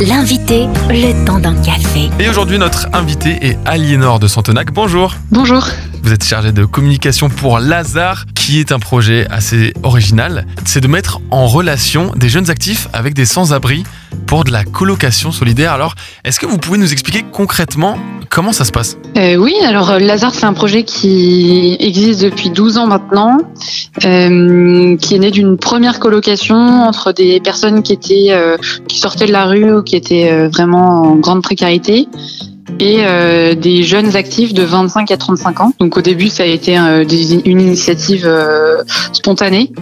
L'invité, le temps d'un café. Et aujourd'hui, notre invité est Aliénor de Santenac. Bonjour. Bonjour. Vous êtes chargé de communication pour Lazare, qui est un projet assez original. C'est de mettre en relation des jeunes actifs avec des sans-abri pour de la colocation solidaire. Alors, est-ce que vous pouvez nous expliquer concrètement comment ça se passe? Euh, oui, alors euh, Lazare, c'est un projet qui existe depuis 12 ans maintenant, euh, qui est né d'une première colocation entre des personnes qui étaient qui sortaient de la rue ou qui étaient vraiment en grande précarité et euh, des jeunes actifs de 25 à 35 ans. Donc au début, ça a été euh, une initiative euh, spontanée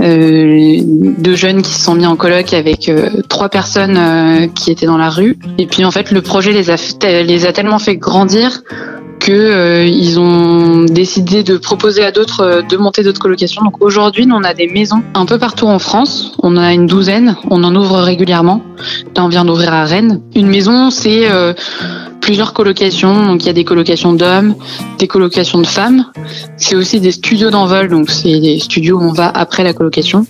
euh, de jeunes qui se sont mis en coloc avec euh, trois personnes euh, qui étaient dans la rue. Et puis en fait, le projet les a, les a tellement fait grandir que ils ont décidé de proposer à d'autres de monter d'autres colocations. Donc aujourd'hui, on a des maisons un peu partout en France. On en a une douzaine. On en ouvre régulièrement. Là, on vient d'ouvrir à Rennes. Une maison, c'est plusieurs colocations. Donc il y a des colocations d'hommes, des colocations de femmes. C'est aussi des studios d'envol. Donc c'est des studios où on va après la colocation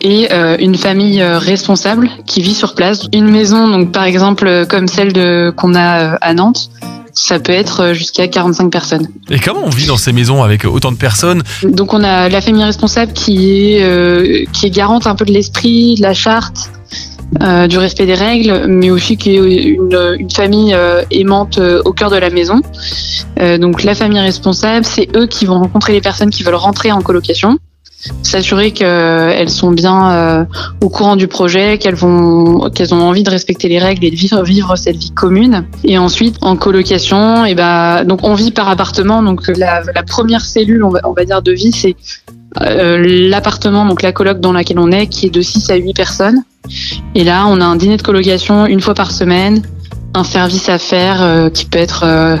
et euh, une famille euh, responsable qui vit sur place. Une maison, donc par exemple euh, comme celle de qu'on a à Nantes, ça peut être jusqu'à 45 personnes. Et comment on vit dans ces maisons avec autant de personnes? Donc on a la famille responsable qui est euh, qui est garante un peu de l'esprit, de la charte, euh, du respect des règles, mais aussi qui est une, une famille euh, aimante euh, au cœur de la maison. Donc la famille responsable, c'est eux qui vont rencontrer les personnes qui veulent rentrer en colocation, s'assurer qu'elles sont bien au courant du projet, qu'elles vont qu'elles ont envie de respecter les règles et de vivre vivre cette vie commune. Et ensuite en colocation, et ben donc on vit par appartement. Donc la, la première cellule, on va, on va dire de vie, c'est l'appartement, donc la coloc dans laquelle on est, qui est de 6 à 8 personnes. Et là, on a un dîner de colocation une fois par semaine, un service à faire euh, qui peut être euh,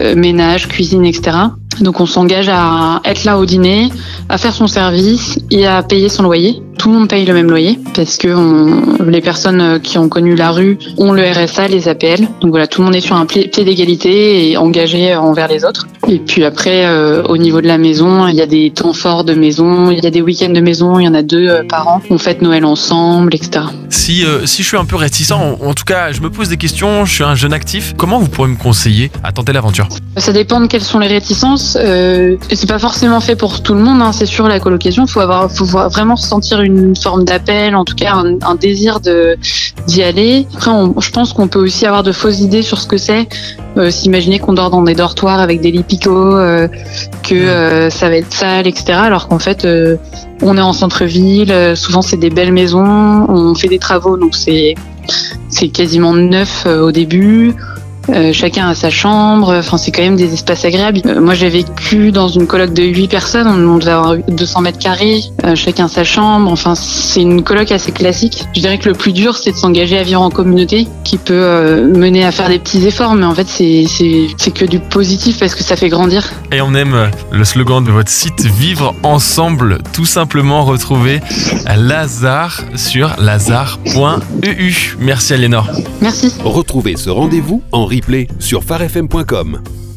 euh, ménage, cuisine, etc. Donc on s'engage à être là au dîner, à faire son service et à payer son loyer. Tout le monde paye le même loyer parce que les personnes euh, qui ont connu la rue ont le RSA, les APL. Donc voilà, tout le monde est sur un pied d'égalité et engagé envers les autres. Et puis après, euh, au niveau de la maison, il y a des temps forts de maison, il y a des week-ends de maison, il y en a deux euh, par an. On fête Noël ensemble, etc. si, euh, si je suis un peu réticent, en, en tout cas, je me pose des questions, je suis un jeune actif, comment vous pourrez me conseiller à tenter l'aventure? Ça dépend de quelles sont les réticences. C'est pas forcément fait pour tout le monde, hein, c'est sûr. La colocation, faut avoir, faut vraiment ressentir une forme d'appel, en tout cas un, un désir d'y aller. Après, on- je pense qu'on peut aussi avoir de fausses idées sur ce que c'est. Euh, S'imaginer qu'on dort dans des dortoirs avec des lits picots, euh, que euh, ça va être sale, etc. Alors qu'en fait, on est en centre-ville. souvent, c'est des belles maisons. On fait des travaux, donc c'est c'est quasiment neuf au début. Euh, chacun a sa chambre, enfin c'est quand même des espaces agréables. Euh, moi j'ai vécu dans une coloc de 8 personnes, on, devait avoir 200 mètres carrés, euh, chacun sa chambre, enfin c'est une coloc assez classique. Je dirais que le plus dur c'est de s'engager à vivre en communauté, qui peut euh, mener à faire des petits efforts, mais en fait c'est c'est c'est que du positif parce que ça fait grandir. Et on aime le slogan de votre site Vivre ensemble, tout simplement retrouver Lazare sur lazare.eu. Merci Aliénor. Merci. Retrouvez ce rendez-vous en sur farfm.com.